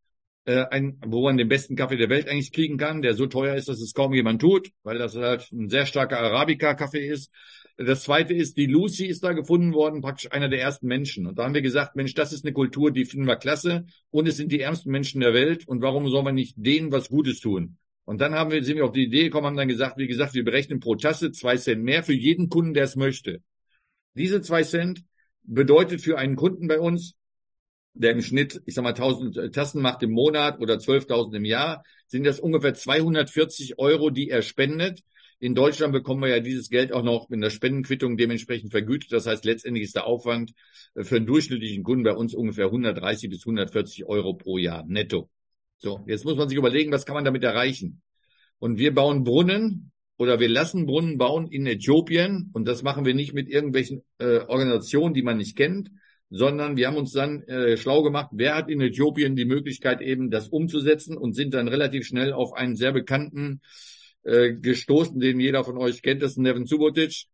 Speaker 2: äh, ein, wo man den besten Kaffee der Welt eigentlich kriegen kann, der so teuer ist, dass es kaum jemand tut, weil das halt ein sehr starker Arabica-Kaffee ist. Das zweite ist, die Lucy ist da gefunden worden, praktisch einer der ersten Menschen. Und da haben wir gesagt, Mensch, das ist eine Kultur, die finden wir klasse und es sind die ärmsten Menschen der Welt und warum soll man nicht denen was Gutes tun? Und dann haben wir, sind wir auf die Idee gekommen, haben dann gesagt, wie gesagt, wir berechnen pro Tasse zwei Cent mehr für jeden Kunden, der es möchte. Diese zwei Cent bedeutet für einen Kunden bei uns, der im Schnitt, ich sag mal, 1000 Tassen macht im Monat oder 12.000 im Jahr, sind das ungefähr 240 Euro, die er spendet. In Deutschland bekommen wir ja dieses Geld auch noch in der Spendenquittung dementsprechend vergütet. Das heißt, letztendlich ist der Aufwand für einen durchschnittlichen Kunden bei uns ungefähr 130 bis 140 Euro pro Jahr netto. So, jetzt muss man sich überlegen, was kann man damit erreichen? Und wir bauen Brunnen oder wir lassen Brunnen bauen in Äthiopien und das machen wir nicht mit irgendwelchen äh, Organisationen, die man nicht kennt, sondern wir haben uns dann äh, schlau gemacht, wer hat in Äthiopien die Möglichkeit eben das umzusetzen und sind dann relativ schnell auf einen sehr bekannten äh, gestoßen, den jeder von euch kennt, das ist Nevin Subotic,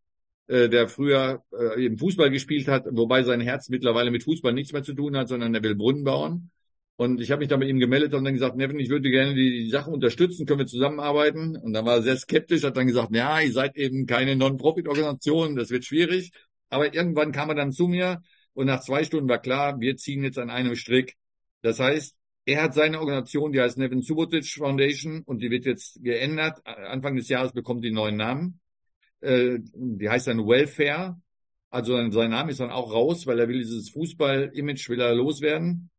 Speaker 2: äh, der früher äh, im Fußball gespielt hat, wobei sein Herz mittlerweile mit Fußball nichts mehr zu tun hat, sondern er will Brunnen bauen. Und ich habe mich dann mit ihm gemeldet und dann gesagt, Nevin, ich würde gerne die, die Sache unterstützen, können wir zusammenarbeiten? Und dann war er sehr skeptisch, hat dann gesagt, ja, ihr seid eben keine Non-Profit-Organisation, das wird schwierig. Aber irgendwann kam er dann zu mir und nach zwei Stunden war klar, wir ziehen jetzt an einem Strick. Das heißt, er hat seine Organisation, die heißt Nevin Subotic Foundation und die wird jetzt geändert. Anfang des Jahres bekommt die einen neuen Namen. Äh, die heißt dann Welfare. Also sein Name ist dann auch raus, weil er will dieses Fußball-Image will er loswerden.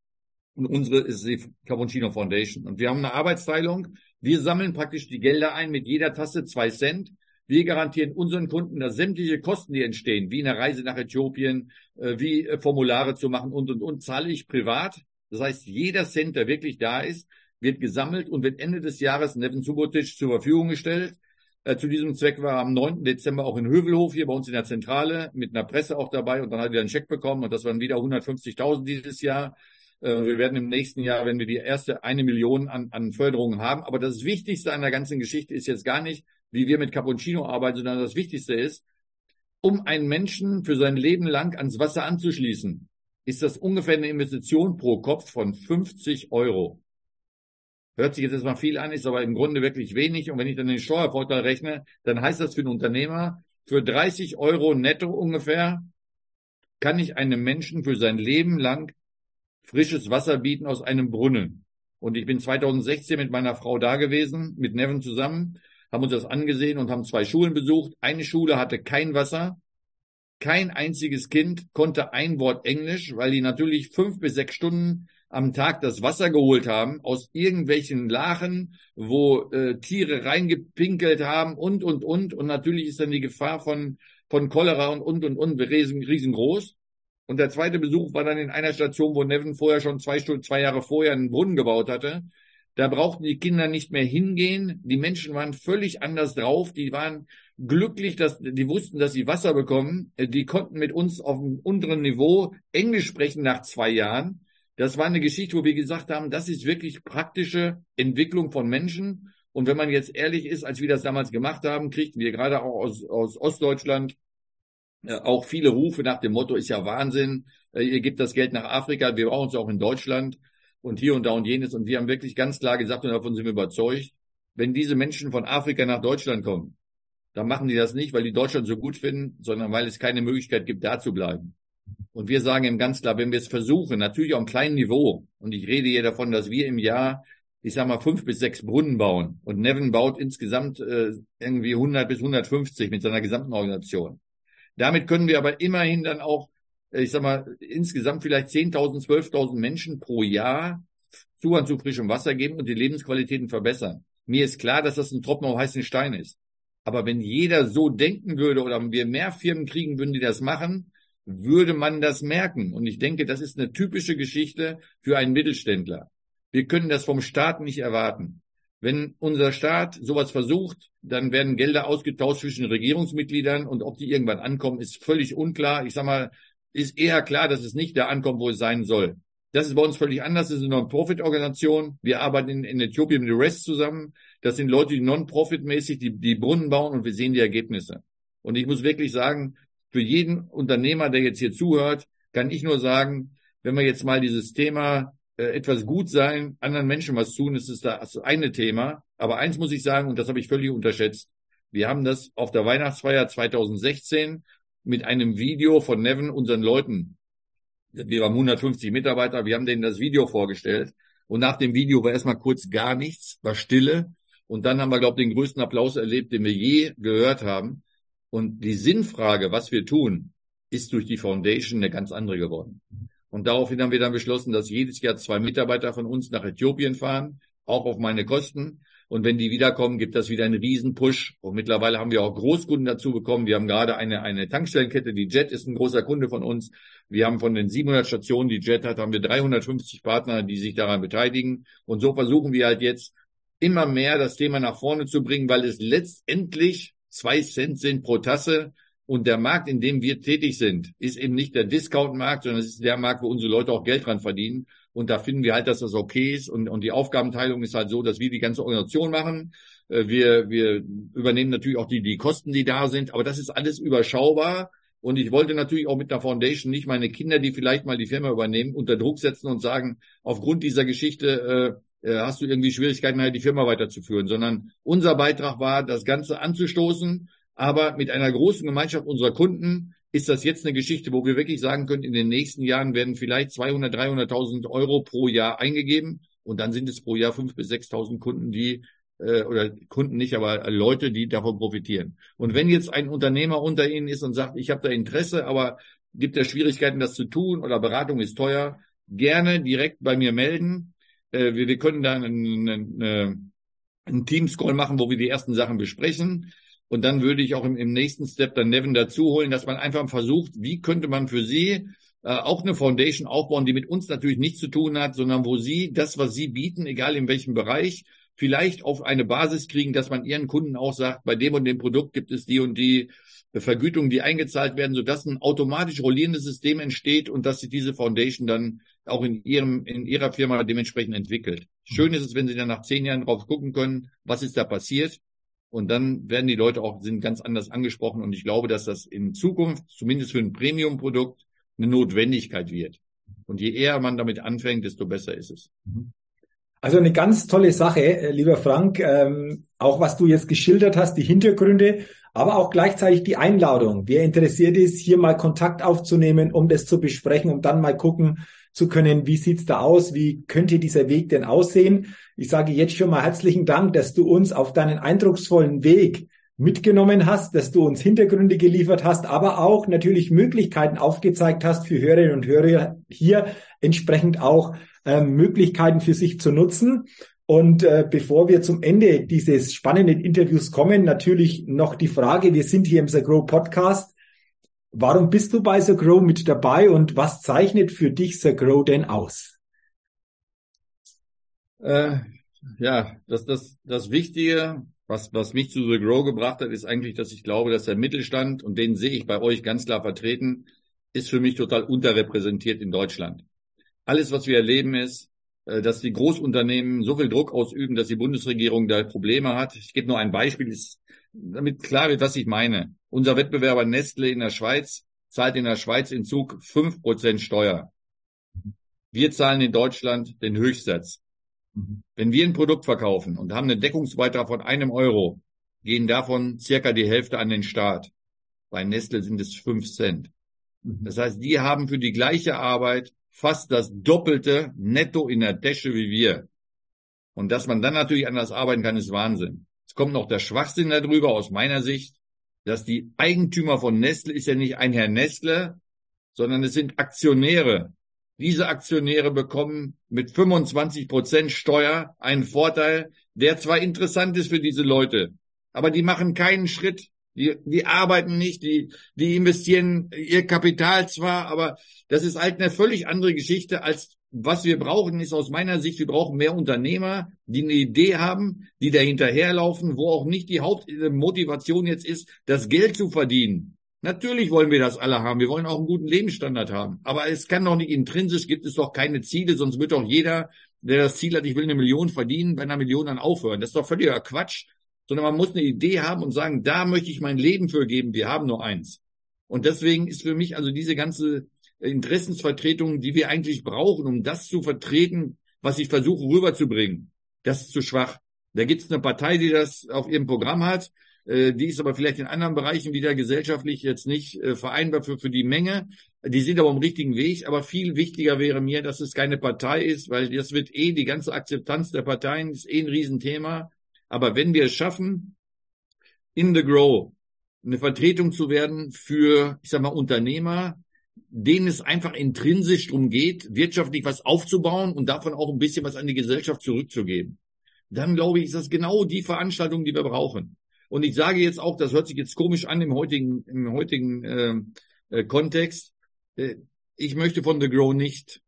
Speaker 2: Und unsere ist die Capuncino Foundation. Und wir haben eine Arbeitsteilung. Wir sammeln praktisch die Gelder ein mit jeder Tasse zwei Cent. Wir garantieren unseren Kunden, dass sämtliche Kosten, die entstehen, wie eine Reise nach Äthiopien, äh, wie äh, Formulare zu machen und, und, und, zahle ich privat. Das heißt, jeder Cent, der wirklich da ist, wird gesammelt und wird Ende des Jahres Nevin Subotic zur Verfügung gestellt. Äh, zu diesem Zweck war am 9. Dezember auch in Hövelhof hier bei uns in der Zentrale mit einer Presse auch dabei und dann hat er einen Scheck bekommen und das waren wieder 150.000 dieses Jahr. Wir werden im nächsten Jahr, wenn wir die erste eine Million an, an Förderungen haben. Aber das Wichtigste an der ganzen Geschichte ist jetzt gar nicht, wie wir mit Cappuccino arbeiten, sondern das Wichtigste ist, um einen Menschen für sein Leben lang ans Wasser anzuschließen, ist das ungefähr eine Investition pro Kopf von 50 Euro. Hört sich jetzt erstmal viel an, ist aber im Grunde wirklich wenig. Und wenn ich dann den Steuervorteil rechne, dann heißt das für einen Unternehmer, für 30 Euro netto ungefähr, kann ich einem Menschen für sein Leben lang frisches Wasser bieten aus einem Brunnen. Und ich bin 2016 mit meiner Frau da gewesen, mit Nevin zusammen haben uns das angesehen und haben zwei Schulen besucht. Eine Schule hatte kein Wasser. Kein einziges Kind konnte ein Wort Englisch, weil die natürlich fünf bis sechs Stunden am Tag das Wasser geholt haben aus irgendwelchen Lachen, wo äh, Tiere reingepinkelt haben und, und, und. Und natürlich ist dann die Gefahr von, von Cholera und, und, und, und riesen, riesengroß. Und der zweite Besuch war dann in einer Station, wo Nevin vorher schon zwei Stunden, zwei Jahre vorher einen Brunnen gebaut hatte. Da brauchten die Kinder nicht mehr hingehen. Die Menschen waren völlig anders drauf. Die waren glücklich, dass die wussten, dass sie Wasser bekommen. Die konnten mit uns auf einem unteren Niveau Englisch sprechen nach zwei Jahren. Das war eine Geschichte, wo wir gesagt haben, das ist wirklich praktische Entwicklung von Menschen. Und wenn man jetzt ehrlich ist, als wir das damals gemacht haben, kriegten wir gerade auch aus, aus Ostdeutschland äh, auch viele Rufe nach dem Motto, ist ja Wahnsinn, äh, ihr gebt das Geld nach Afrika, wir brauchen es auch in Deutschland und hier und da und jenes. Und wir haben wirklich ganz klar gesagt und davon sind wir überzeugt, wenn diese Menschen von Afrika nach Deutschland kommen, dann machen die das nicht, weil die Deutschland so gut finden, sondern weil es keine Möglichkeit gibt, da zu bleiben. Und wir sagen ihm ganz klar, wenn wir es versuchen, natürlich auf einem kleinen Niveau, und ich rede hier davon, dass wir im Jahr, ich sag mal, fünf bis sechs Brunnen bauen und Nevin baut insgesamt äh, irgendwie 100 bis 150 mit seiner gesamten Organisation. Damit können wir aber immerhin dann auch ich sag mal, insgesamt vielleicht 10.000, 12.000 Menschen pro Jahr Zugang zu frischem Wasser geben und die Lebensqualitäten verbessern. Mir ist klar, dass das ein Tropfen auf heißen Stein ist. Aber wenn jeder so denken würde oder wir mehr Firmen kriegen würden, die das machen, würde man das merken. Und ich denke, das ist eine typische Geschichte für einen Mittelständler. Wir können das vom Staat nicht erwarten. Wenn unser Staat sowas versucht, dann werden Gelder ausgetauscht zwischen Regierungsmitgliedern und ob die irgendwann ankommen, ist völlig unklar. Ich sag mal, ist eher klar, dass es nicht da ankommt, wo es sein soll. Das ist bei uns völlig anders. Das ist eine Non-Profit-Organisation. Wir arbeiten in, in, Äthiopien mit REST zusammen. Das sind Leute, die Non-Profit-mäßig die, die Brunnen bauen und wir sehen die Ergebnisse. Und ich muss wirklich sagen, für jeden Unternehmer, der jetzt hier zuhört, kann ich nur sagen, wenn wir jetzt mal dieses Thema äh, etwas gut sein, anderen Menschen was tun, ist es das eine Thema. Aber eins muss ich sagen, und das habe ich völlig unterschätzt. Wir haben das auf der Weihnachtsfeier 2016 mit einem Video von Nevin unseren Leuten. Wir waren 150 Mitarbeiter, wir haben denen das Video vorgestellt. Und nach dem Video war erstmal kurz gar nichts, war Stille. Und dann haben wir, glaube ich, den größten Applaus erlebt, den wir je gehört haben. Und die Sinnfrage, was wir tun, ist durch die Foundation eine ganz andere geworden. Und daraufhin haben wir dann beschlossen, dass jedes Jahr zwei Mitarbeiter von uns nach Äthiopien fahren, auch auf meine Kosten. Und wenn die wiederkommen, gibt das wieder einen Riesen-Push. Und mittlerweile haben wir auch Großkunden dazu bekommen. Wir haben gerade eine, eine Tankstellenkette. Die Jet ist ein großer Kunde von uns. Wir haben von den 700 Stationen, die Jet hat, haben wir 350 Partner, die sich daran beteiligen. Und so versuchen wir halt jetzt immer mehr das Thema nach vorne zu bringen, weil es letztendlich zwei Cent sind pro Tasse. Und der Markt, in dem wir tätig sind, ist eben nicht der Discount-Markt, sondern es ist der Markt, wo unsere Leute auch Geld dran verdienen. Und da finden wir halt, dass das okay ist. Und, und die Aufgabenteilung ist halt so, dass wir die ganze Organisation machen. Äh, wir, wir übernehmen natürlich auch die, die Kosten, die da sind. Aber das ist alles überschaubar. Und ich wollte natürlich auch mit der Foundation nicht meine Kinder, die vielleicht mal die Firma übernehmen, unter Druck setzen und sagen, aufgrund dieser Geschichte äh, äh hast du irgendwie Schwierigkeiten, halt die Firma weiterzuführen, sondern unser Beitrag war, das Ganze anzustoßen, aber mit einer großen Gemeinschaft unserer Kunden, ist das jetzt eine Geschichte, wo wir wirklich sagen können, in den nächsten Jahren werden vielleicht 200, 300.000 Euro pro Jahr eingegeben und dann sind es pro Jahr 5.000 bis 6.000 Kunden, die äh, oder Kunden nicht, aber Leute, die davon profitieren. Und wenn jetzt ein Unternehmer unter Ihnen ist und sagt, ich habe da Interesse, aber gibt es Schwierigkeiten, das zu tun oder Beratung ist teuer, gerne direkt bei mir melden. Äh, wir, wir können da einen, einen, einen Teams-Call machen, wo wir die ersten Sachen besprechen. Und dann würde ich auch im, im nächsten Step dann Nevin dazu holen, dass man einfach versucht, wie könnte man für sie äh, auch eine Foundation aufbauen, die mit uns natürlich nichts zu tun hat, sondern wo sie das, was sie bieten, egal in welchem Bereich, vielleicht auf eine Basis kriegen, dass man ihren Kunden auch sagt, bei dem und dem Produkt gibt es die und die Vergütungen, die eingezahlt werden, sodass ein automatisch rollierendes System entsteht und dass sich diese Foundation dann auch in ihrem, in ihrer Firma dementsprechend entwickelt. Schön ist es, wenn Sie dann nach zehn Jahren drauf gucken können, was ist da passiert und dann werden die Leute auch sind ganz anders angesprochen. Und ich glaube, dass das in Zukunft, zumindest für ein Premium-Produkt, eine Notwendigkeit wird. Und je eher man damit anfängt, desto besser ist es.
Speaker 1: Also eine ganz tolle Sache, äh, lieber Frank. Ähm, auch was du jetzt geschildert hast, die Hintergründe, aber auch gleichzeitig die Einladung. Wer interessiert ist, hier mal Kontakt aufzunehmen, um das zu besprechen, um dann mal gucken zu können, wie sieht's da aus, wie könnte dieser Weg denn aussehen. Ich sage jetzt schon mal herzlichen Dank, dass du uns auf deinen eindrucksvollen Weg mitgenommen hast, dass du uns Hintergründe geliefert hast, aber auch natürlich Möglichkeiten aufgezeigt hast für Hörerinnen und Hörer hier entsprechend auch äh, Möglichkeiten für sich zu nutzen. Und äh, bevor wir zum Ende dieses spannenden Interviews kommen, natürlich noch die Frage, wir sind hier im The Grow Podcast. Warum bist du bei The Grow mit dabei und was zeichnet für dich The Grow denn aus?
Speaker 2: Äh, ja, das, das, das Wichtige, was, was mich zu The Grow gebracht hat, ist eigentlich, dass ich glaube, dass der Mittelstand, und den sehe ich bei euch ganz klar vertreten, ist für mich total unterrepräsentiert in Deutschland. Alles, was wir erleben, ist, äh, dass die Großunternehmen so viel Druck ausüben, dass die Bundesregierung da Probleme hat. Ich gebe nur ein Beispiel, damit klar wird, was ich meine. Unser Wettbewerber Nestle in der Schweiz zahlt in der Schweiz in Zug fünf Prozent Steuer. Wir zahlen in Deutschland den Höchstsatz. Wenn wir ein Produkt verkaufen und haben einen Deckungsbeitrag von einem Euro, gehen davon circa die Hälfte an den Staat. Bei Nestle sind es fünf Cent. Das heißt, die haben für die gleiche Arbeit fast das Doppelte netto in der Tasche wie wir. Und dass man dann natürlich anders arbeiten kann, ist Wahnsinn. Kommt noch der Schwachsinn darüber aus meiner Sicht, dass die Eigentümer von Nestle ist ja nicht ein Herr Nestle, sondern es sind Aktionäre. Diese Aktionäre bekommen mit 25 Prozent Steuer einen Vorteil, der zwar interessant ist für diese Leute, aber die machen keinen Schritt. Die, die arbeiten nicht, die, die investieren ihr Kapital zwar, aber das ist halt eine völlig andere Geschichte als was wir brauchen, ist aus meiner Sicht, wir brauchen mehr Unternehmer, die eine Idee haben, die dahinterherlaufen, wo auch nicht die Hauptmotivation jetzt ist, das Geld zu verdienen, Natürlich wollen wir das alle haben. Wir wollen auch einen guten Lebensstandard haben. Aber es kann doch nicht intrinsisch, gibt es doch keine Ziele, sonst wird doch jeder, der das Ziel hat, ich will eine Million verdienen, bei einer Million dann aufhören. Das ist doch völliger Quatsch. Sondern man muss eine Idee haben und sagen, da möchte ich mein Leben für geben. Wir haben nur eins. Und deswegen ist für mich also diese ganze Interessensvertretung, die wir eigentlich brauchen, um das zu vertreten, was ich versuche rüberzubringen, das ist zu schwach. Da gibt es eine Partei, die das auf ihrem Programm hat. Äh, die ist aber vielleicht in anderen Bereichen wieder gesellschaftlich jetzt nicht äh, vereinbar für, für die Menge. Die sind aber am richtigen Weg. Aber viel wichtiger wäre mir, dass es keine Partei ist, weil das wird eh die ganze Akzeptanz der Parteien ist eh ein Riesenthema. Aber wenn wir es schaffen, in the grow eine Vertretung zu werden für, ich sag mal, Unternehmer, denen es einfach intrinsisch darum geht, wirtschaftlich was aufzubauen und davon auch ein bisschen was an die Gesellschaft zurückzugeben. Dann glaube ich, ist das genau die Veranstaltung, die wir brauchen. Und ich sage jetzt auch, das hört sich jetzt komisch an im heutigen, im heutigen äh, äh, Kontext. Äh, ich möchte von The Grow nicht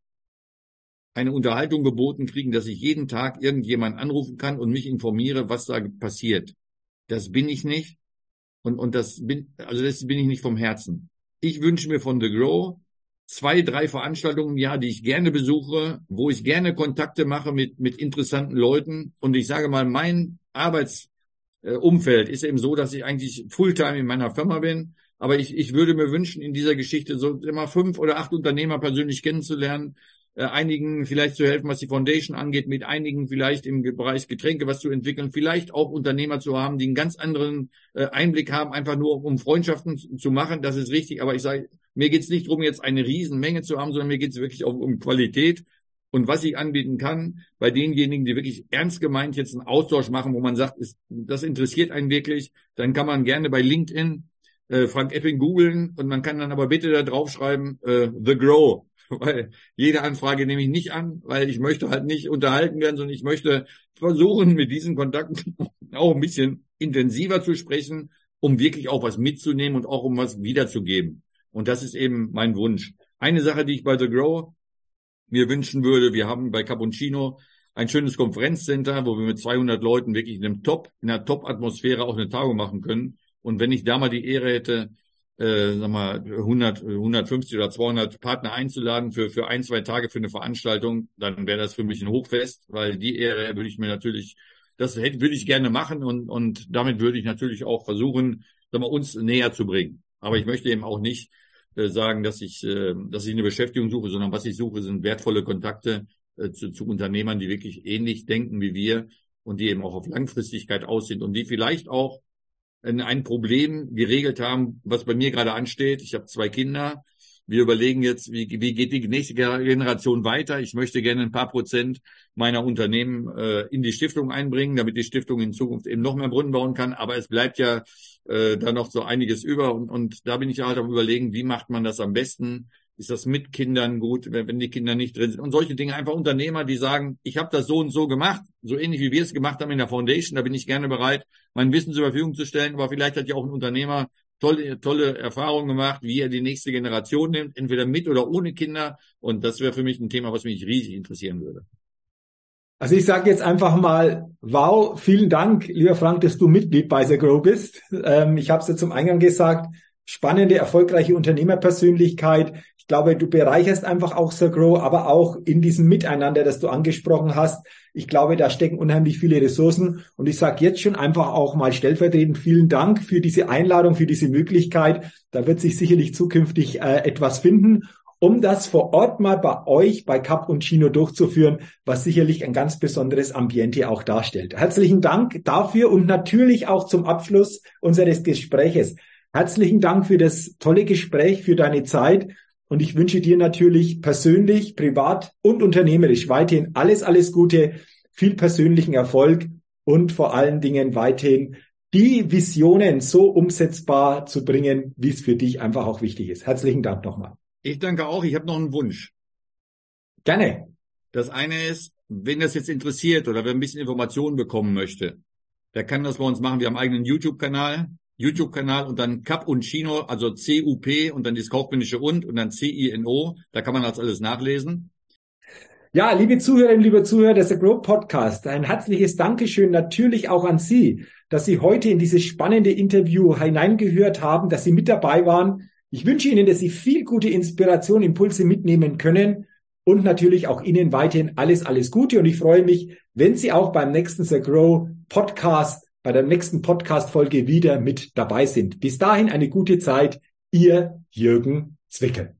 Speaker 2: eine Unterhaltung geboten kriegen, dass ich jeden Tag irgendjemand anrufen kann und mich informiere, was da passiert. Das bin ich nicht. Und, und das bin, also das bin ich nicht vom Herzen. Ich wünsche mir von The Grow zwei, drei Veranstaltungen im Jahr, die ich gerne besuche, wo ich gerne Kontakte mache mit, mit interessanten Leuten. Und ich sage mal, mein Arbeitsumfeld ist eben so, dass ich eigentlich Fulltime in meiner Firma bin. Aber ich, ich würde mir wünschen, in dieser Geschichte so immer fünf oder acht Unternehmer persönlich kennenzulernen, äh, einigen vielleicht zu helfen, was die Foundation angeht, mit einigen vielleicht im Bereich Getränke was zu entwickeln, vielleicht auch Unternehmer zu haben, die einen ganz anderen äh, Einblick haben, einfach nur um Freundschaften zu machen, das ist richtig. Aber ich sage, mir geht's nicht darum, jetzt eine Riesenmenge zu haben, sondern mir geht's wirklich auch um Qualität und was ich anbieten kann bei denjenigen, die wirklich ernst gemeint jetzt einen Austausch machen, wo man sagt, ist, das interessiert einen wirklich, dann kann man gerne bei LinkedIn äh, Frank Epping googeln und man kann dann aber bitte da draufschreiben, äh, The Grow weil jede Anfrage nehme ich nicht an, weil ich möchte halt nicht unterhalten werden, sondern ich möchte versuchen, mit diesen Kontakten auch ein bisschen intensiver zu sprechen, um wirklich auch was mitzunehmen und auch um was wiederzugeben. Und das ist eben mein Wunsch. Eine Sache, die ich bei The Grow mir wünschen würde, wir haben bei Cappuccino ein schönes Konferenzcenter, wo wir mit 200 Leuten wirklich in einem Top, in einer Top-Atmosphäre auch eine Tagung machen können. Und wenn ich da mal die Ehre hätte, äh, sag mal, 100, 150 oder 200 Partner einzuladen für, für ein, zwei Tage für eine Veranstaltung, dann wäre das für mich ein Hochfest, weil die Ehre würde ich mir natürlich, das hätte, würde ich gerne machen und, und damit würde ich natürlich auch versuchen, sag mal, uns näher zu bringen. Aber ich möchte eben auch nicht äh, sagen, dass ich, äh, dass ich eine Beschäftigung suche, sondern was ich suche, sind wertvolle Kontakte äh, zu, zu Unternehmern, die wirklich ähnlich denken wie wir und die eben auch auf Langfristigkeit aus sind und die vielleicht auch ein Problem geregelt haben, was bei mir gerade ansteht. Ich habe zwei Kinder. Wir überlegen jetzt, wie, wie geht die nächste Generation weiter. Ich möchte gerne ein paar Prozent meiner Unternehmen äh, in die Stiftung einbringen, damit die Stiftung in Zukunft eben noch mehr Brunnen bauen kann. Aber es bleibt ja äh, da noch so einiges über. Und, und da bin ich halt am überlegen, wie macht man das am besten? Ist das mit Kindern gut, wenn, die Kinder nicht drin sind? Und solche Dinge. Einfach Unternehmer, die sagen, ich habe das so und so gemacht, so ähnlich wie wir es gemacht haben in der Foundation. Da bin ich gerne bereit, mein Wissen zur Verfügung zu stellen. Aber vielleicht hat ja auch ein Unternehmer tolle, tolle Erfahrungen gemacht, wie er die nächste Generation nimmt, entweder mit oder ohne Kinder. Und das wäre für mich ein Thema, was mich riesig interessieren würde.
Speaker 1: Also ich sage jetzt einfach mal, wow, vielen Dank, lieber Frank, dass du Mitglied bei The Grow bist. Ähm, ich habe es ja zum Eingang gesagt, spannende, erfolgreiche Unternehmerpersönlichkeit. Ich glaube, du bereicherst einfach auch Sir Grow, aber auch in diesem Miteinander, das du angesprochen hast. Ich glaube, da stecken unheimlich viele Ressourcen. Und ich sage jetzt schon einfach auch mal stellvertretend vielen Dank für diese Einladung, für diese Möglichkeit. Da wird sich sicherlich zukünftig äh, etwas finden um das vor Ort mal bei euch bei Cap und Chino durchzuführen, was sicherlich ein ganz besonderes Ambiente auch darstellt. Herzlichen Dank dafür und natürlich auch zum Abschluss unseres Gespräches. Herzlichen Dank für das tolle Gespräch, für deine Zeit. Und ich wünsche dir natürlich persönlich, privat und unternehmerisch weiterhin alles, alles Gute, viel persönlichen Erfolg und vor allen Dingen weiterhin die Visionen so umsetzbar zu bringen, wie es für dich einfach auch wichtig ist. Herzlichen Dank nochmal.
Speaker 2: Ich danke auch. Ich habe noch einen Wunsch.
Speaker 1: Gerne.
Speaker 2: Das eine ist, wenn das jetzt interessiert oder wer ein bisschen Informationen bekommen möchte, der kann das bei uns machen. Wir haben einen eigenen YouTube-Kanal. YouTube-Kanal und dann Cup und Chino, also C-U-P und dann das kaufmännische und und dann C-I-N-O. Da kann man das alles nachlesen.
Speaker 1: Ja, liebe Zuhörerinnen, liebe Zuhörer des Grow Podcast, ein herzliches Dankeschön natürlich auch an Sie, dass Sie heute in dieses spannende Interview hineingehört haben, dass Sie mit dabei waren. Ich wünsche Ihnen, dass Sie viel gute Inspiration, Impulse mitnehmen können und natürlich auch Ihnen weiterhin alles, alles Gute. Und ich freue mich, wenn Sie auch beim nächsten The Grow Podcast bei der nächsten Podcast-Folge wieder mit dabei sind. Bis dahin eine gute Zeit. Ihr Jürgen Zwickel.